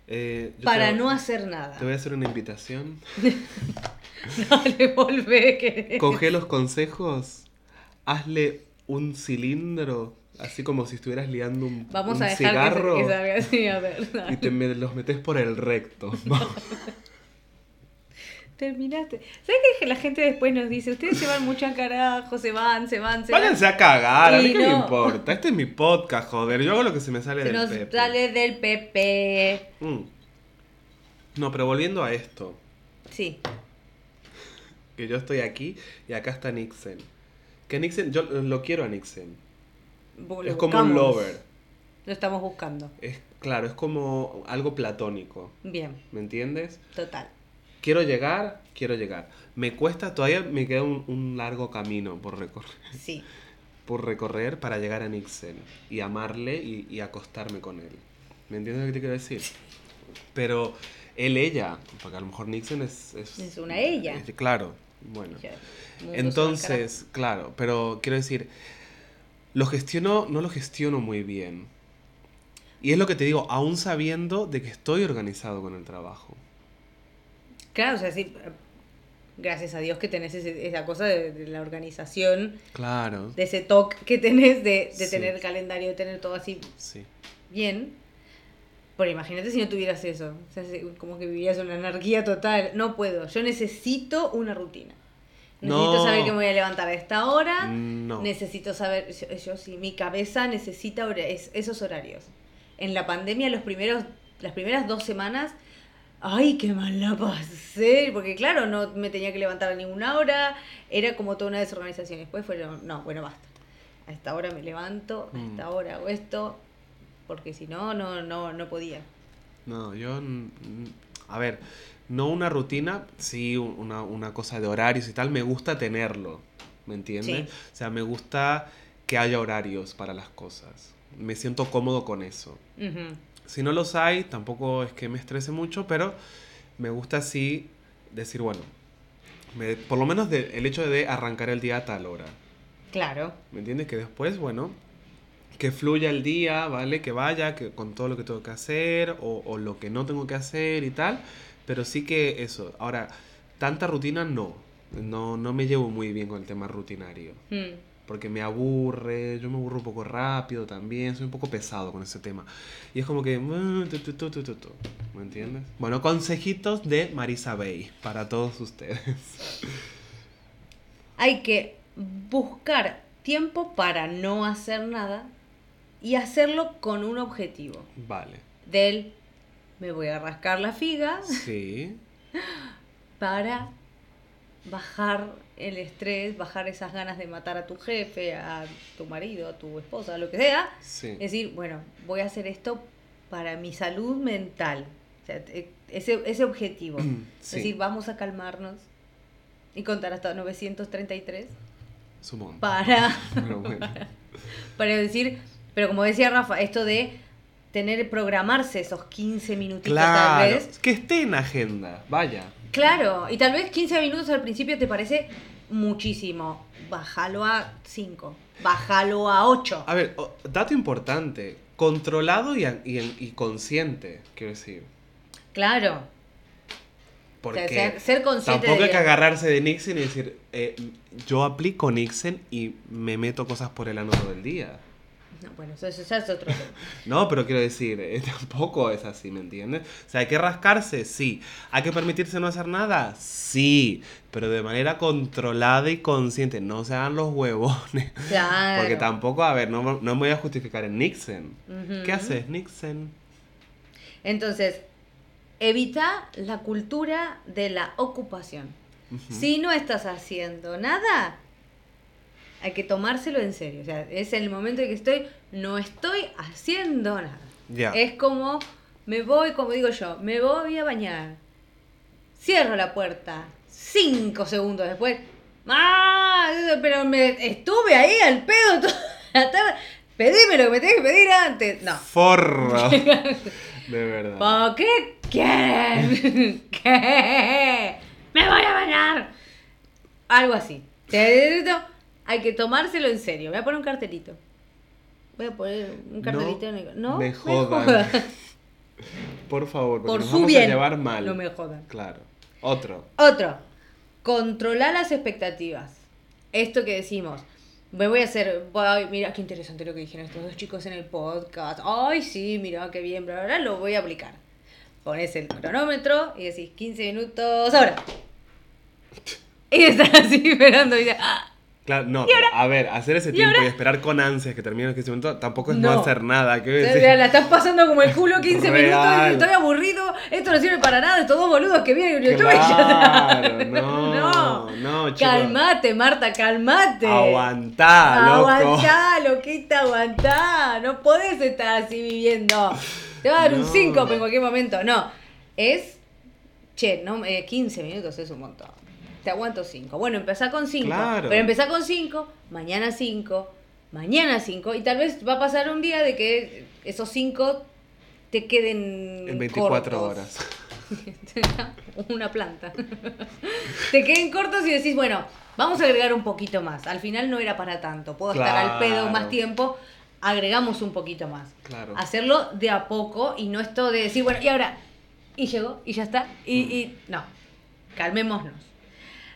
Eh, Para no hacer nada. Te voy a hacer una invitación. Dale, volvé. Que... Coge los consejos, hazle un cilindro, así como si estubieras liando un, Vamos un a dejar que, cigarro se- que salga así, a ver. dale. y te me- los metes por el recto. Terminaste. ¿Sabes que la gente después nos dice, ustedes se van mucho a carajo, se van, se van, se van? Váyanse a cagar, a mí qué me importa. Este es mi podcast, joder. Yo hago lo que se me sale Se del nos pepe. sale del Pepe. Mm. No, pero volviendo a esto, Sí. que yo estoy aquí y acá está Nixon. Que Nixon, yo lo quiero a Nixon. Es como un lover. Lo estamos buscando. Es claro, es como algo platónico. Bien, ¿Me entiendes? total. Quiero llegar, quiero llegar. Me cuesta, todavía me queda un, un largo camino por recorrer, Sí. por recorrer para llegar a Nixon y amarle y, y acostarme con él. ¿Me entiendes lo que te quiero decir? Pero él, ella, porque a lo mejor Nixon es... Es, Es una ella. es- claro. Bueno. Entonces, claro, pero quiero decir, lo gestiono, no lo gestiono muy bien. Y es lo que te digo, aún sabiendo de que estoy organizado con el trabajo. Claro, o sea, sí. eh, Gracias a Dios que tenés ese- esa cosa de, de la organización, Claro. de ese toque que tenés de, de Sí. tener el calendario, de tener todo así Sí. bien. Pero imagínate si no tuvieras eso. O sea, se- como que vivirías una anarquía total. No puedo. Yo necesito una rutina. Necesito No. saber que me voy a levantar a esta hora. No. Necesito saber. Yo, yo sí, mi cabeza necesita esos horarios. En la pandemia, los primeros, las primeras dos semanas. Ay, qué mal la pasé. Porque claro, no me tenía que levantar a ninguna hora. Era como toda una desorganización. Después fueron, no, bueno, basta. A esta hora me levanto, a Mm. esta hora hago esto. Porque si no, no, no, no podía. No, yo, mm, a ver, no una rutina, sí una, una cosa de horarios y tal, me gusta tenerlo, ¿me entiendes? Sí. O sea, me gusta que haya horarios para las cosas. Me siento cómodo con eso. Ujú. Si no los hay, tampoco es que me estrese mucho, pero me gusta así decir, bueno, me- por lo menos de- el hecho de arrancar el día a tal hora. Claro. ¿Me entiendes? Que después, bueno, que fluya el día, ¿vale? Que vaya que, con todo lo que tengo que hacer o, o lo que no tengo que hacer y tal. Pero sí que eso. Ahora, tanta rutina no. No, no me llevo muy bien con el tema rutinario. Mm. Porque me aburre, yo me aburro un poco rápido también, soy un poco pesado con ese tema. Y es como que... mm, ¿Me entiendes? Bueno, consejitos de Marisa Bay para todos ustedes. Hay que buscar tiempo para no hacer nada y hacerlo con un objetivo. Vale. Del me voy a rascar la figa Sí. para bajar el estrés, bajar esas ganas de matar a tu jefe, a tu marido, a tu esposa, a lo que sea. Sí. Es decir, bueno, voy a hacer esto para mi salud mental. O sea, e- ese, ese objetivo. Es decir, vamos a calmarnos y contar hasta 933 Es un montón. para, Pero bueno. para decir, pero como decía Rafa, esto de tener, programarse esos 15 minutitos tal vez. Que esté en agenda. Vaya. Claro, y tal vez 15 minutos al principio te parece muchísimo. Bájalo a 5, bájalo a 8. A ver, dato importante. Controlado y, y, y consciente, quiero decir. Claro. Porque ser- ser consciente tampoco hay que agarrarse de Nixon y decir, eh, yo aplico Nixon y me meto cosas por el ano todo el día. No, bueno, eso, eso ya es otro tema. No, pero quiero decir, eh, tampoco es así, ¿me entiendes? O sea, hay que rascarse, sí. ¿Hay que permitirse no hacer nada? Sí. Pero de manera controlada y consciente. No se hagan los huevones. Claro. Porque tampoco, a ver, no, no me voy a justificar en Nixon. ¿Qué haces, Nixon? Entonces, evita la cultura de la ocupación. Si no estás haciendo nada, hay que tomárselo en serio. O sea, es el momento en que estoy, no estoy haciendo nada. Es como, me voy, como digo yo, me voy a bañar. Cierro la puerta. Cinco segundos después. ¡Ah! Pero me estuve ahí al pedo toda la tarde. Pedime lo que me tenés que pedir antes. No. Forro. De verdad. ¿Por qué quieren? ¿Qué? ¡Me voy a bañar! Algo así. Te- Hay que tomárselo en serio. Voy a poner un cartelito. Voy a poner un cartelito en el... No, me jodan. jodan. Por favor, porque Por nos su vamos bien. a llevar mal. No me jodan. Claro. Otro. Otro. Controlar las expectativas. Esto que decimos. Me voy a hacer. Voy, mira qué interesante lo que dijeron estos dos chicos en el podcast. Ay, sí, mira qué bien, bla, bla, bla. Lo voy a aplicar. Pones el cronómetro y decís 15 minutos ahora. Y estás así esperando. Y dices, "Ah". Claro, no, pero, a ver, hacer ese tiempo y, esperar con ansias que termine ese momento tampoco es no, No. hacer nada. ¿qué sea, decir? la estás pasando como el culo 15 minutos y estoy aburrido. Esto no sirve para nada. Estos dos boludos que vienen en YouTube Claro, no, no, chicos. Calmate, Marta, calmate. Aguantá, loco. Aguantá, loquita, aguantá. No podés estar así viviendo. Te va a dar un No. 5 en cualquier momento. No. Es. Che, no, eh, 15 minutos es un montón. Te aguanto 5. Bueno, empezá con 5. Claro. Pero empezá con 5, mañana 5, mañana 5. Y tal vez va a pasar un día de que esos 5 te queden. En 24 cortos. horas. Una planta. Te queden cortos y decís, bueno, vamos a agregar un poquito más. Al final no era para tanto. Puedo estar al pedo más tiempo. Agregamos un poquito más. Claro. Hacerlo de a poco y no esto de decir, bueno, y ahora, y llegó, y ya está. Y, y no, calmémonos.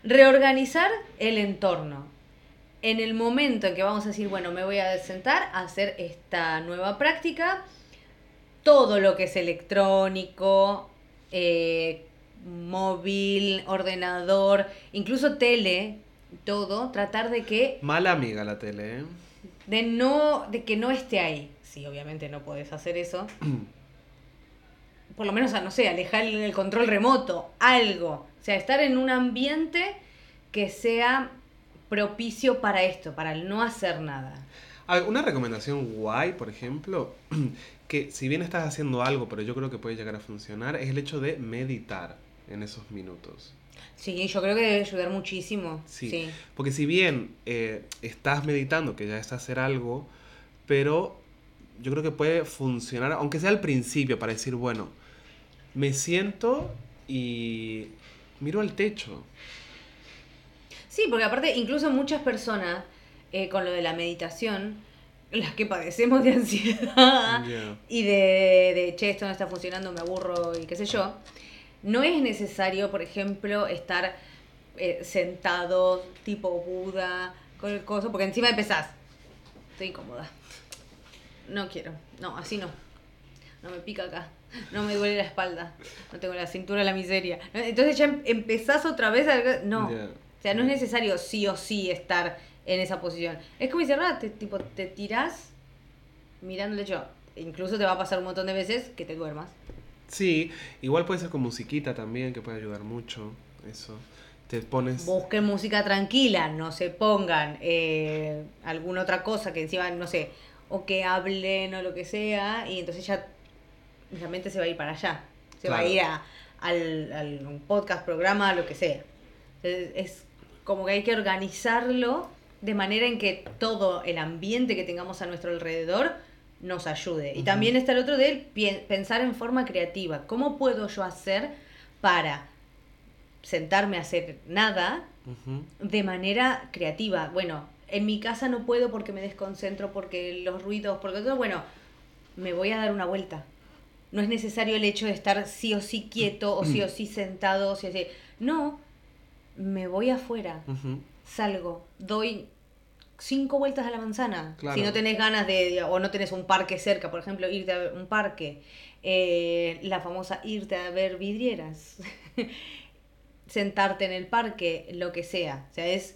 Reorganizar el entorno. En el momento en que vamos a decir, bueno, me voy a sentar a hacer esta nueva práctica, todo lo que es electrónico, eh, móvil, ordenador, incluso tele, todo, tratar de que... Mala amiga la tele, ¿eh? De, no, de que no esté ahí. Sí, obviamente no puedes hacer eso. Por lo menos, no sé, alejar el control remoto, algo. O sea, estar en un ambiente que sea propicio para esto, para el no hacer nada. Una recomendación guay, por ejemplo, que si bien estás haciendo algo, pero yo creo que puede llegar a funcionar, es el hecho de meditar en esos minutos. Sí, yo creo que debe ayudar muchísimo. Sí, porque si bien eh, estás meditando, que ya es hacer algo, pero yo creo que puede funcionar, aunque sea al principio, para decir, bueno, me siento y miro al techo. Sí, porque aparte incluso muchas personas eh, con lo de la meditación, las que padecemos de ansiedad y de, de, che, esto no está funcionando, me aburro y qué sé yo, no es necesario, por ejemplo, estar eh, sentado tipo Buda con el coso, porque encima empezás, estoy incómoda, no quiero, no, así no, no me pica acá no me duele la espalda, no tengo la cintura la miseria. Entonces ya em, empezás otra vez a... No, o sea, no es necesario sí o sí estar en esa posición. Es como dice, te, tipo, te tirás mirando el hecho. Incluso te va a pasar un montón de veces que te duermas. Sí, igual puede ser con musiquita también, que puede ayudar mucho. Eso. Te pones. Busquen música tranquila, no se pongan eh, alguna otra cosa que encima, no sé, o que hablen o lo que sea, y entonces ya la mente se va a ir para allá. Se va a ir a, al, al podcast, programa, lo que sea. es como que hay que organizarlo de manera en que todo el ambiente que tengamos a nuestro alrededor nos ayude. Y también está el otro de pensar en forma creativa. ¿Cómo puedo yo hacer para sentarme a hacer nada de manera creativa? Bueno, en mi casa no puedo porque me desconcentro, porque los ruidos, porque todo, bueno, me voy a dar una vuelta no es necesario el hecho de estar sí o sí quieto o sí o sí sentado, o sí No, me voy afuera, salgo, doy cinco vueltas a la manzana. Si no tenés ganas de, o no tenés un parque cerca, por ejemplo, irte a un parque, eh, la famosa irte a ver vidrieras, sentarte en el parque, lo que sea. O sea, es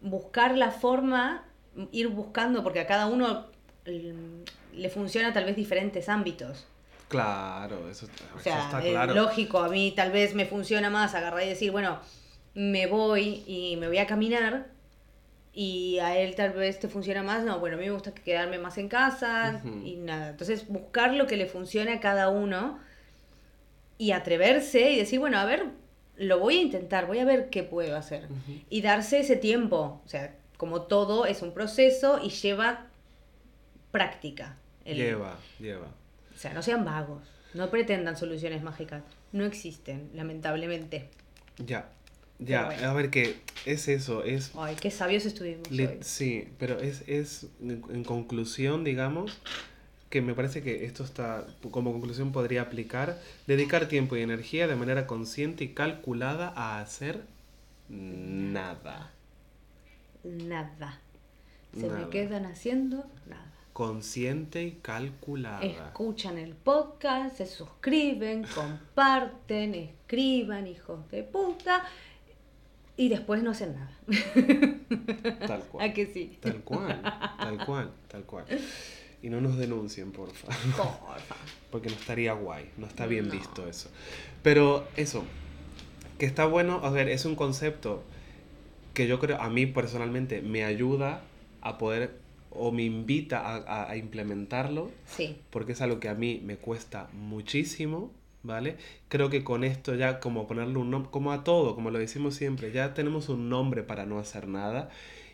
buscar la forma, ir buscando, porque a cada uno mm, le funciona tal vez diferentes ámbitos. Claro, eso, o sea, está claro. lógico, a mí tal vez me funciona más agarrar y decir, bueno, me voy y me voy a caminar y a él tal vez te funciona más, no, bueno, a mí me gusta quedarme más en casa y nada. Entonces, buscar lo que le funcione a cada uno y atreverse y decir, bueno, a ver, lo voy a intentar, voy a ver qué puedo hacer. Y darse ese tiempo, o sea, como todo es un proceso y lleva práctica. Lleva, lleva. O sea, no sean vagos, no pretendan soluciones mágicas, no existen, lamentablemente. Ya, ya, a ver que es eso, es... Ay, qué sabios estuvimos. Sí, pero es, es en, conclusión, digamos, que me parece que esto está, como conclusión podría aplicar, dedicar tiempo y energía de manera consciente y calculada a hacer nada. Nada. Se me quedan haciendo nada consciente y calculada. Escuchan el podcast, se suscriben, comparten, escriban, hijos de puta, y después no hacen nada. Tal cual. ¿A que sí? Tal cual, tal cual, tal cual. Y no nos denuncien, porfa. Porfa. Porque no estaría guay, no está bien visto eso. Pero eso, que está bueno, a ver, es un concepto que yo creo, a mí personalmente me ayuda a poder o me invita a, a, implementarlo, sí. porque es algo que a mí me cuesta muchísimo, ¿vale? Creo que con esto ya como ponerle un nombre, como a todo, como lo decimos siempre, ya tenemos un nombre para no hacer nada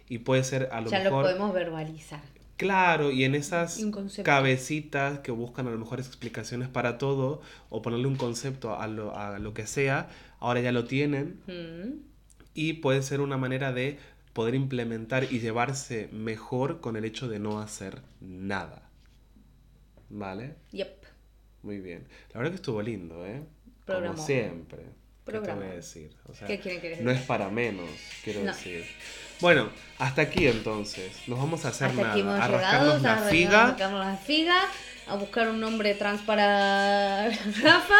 y puede ser a lo mejor... Ya lo podemos verbalizar. Claro, y en esas cabecitas que buscan a lo mejor explicaciones para todo o ponerle un concepto a lo, a lo que sea, ahora ya lo tienen Mm. y puede ser una manera de poder implementar y llevarse mejor con el hecho de no hacer nada. ¿Vale? Yep. Muy bien. La verdad que estuvo lindo, ¿eh? Programón. Como siempre. ¿Qué te voy a decir? O sea, ¿Qué quieren no es para menos, quiero No. decir. Bueno, hasta aquí entonces. Nos vamos a hacer Hasta nada. aquí hemos a rascarnos la a figa. rascarnos la figa, a buscar un nombre trans para Rafa.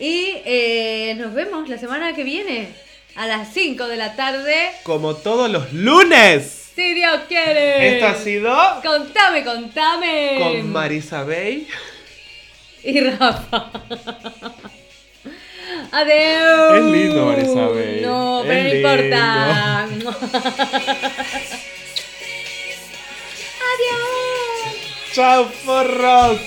Y eh, nos vemos la semana que viene a las 5 de la tarde. Como todos los lunes. Si Dios quiere. Esto ha sido Contame, contame. con Marisa Bay. Y Rafa. Adiós. Es lindo, Marisabel. No, pero no importa. Adiós. ¡Chao, forros!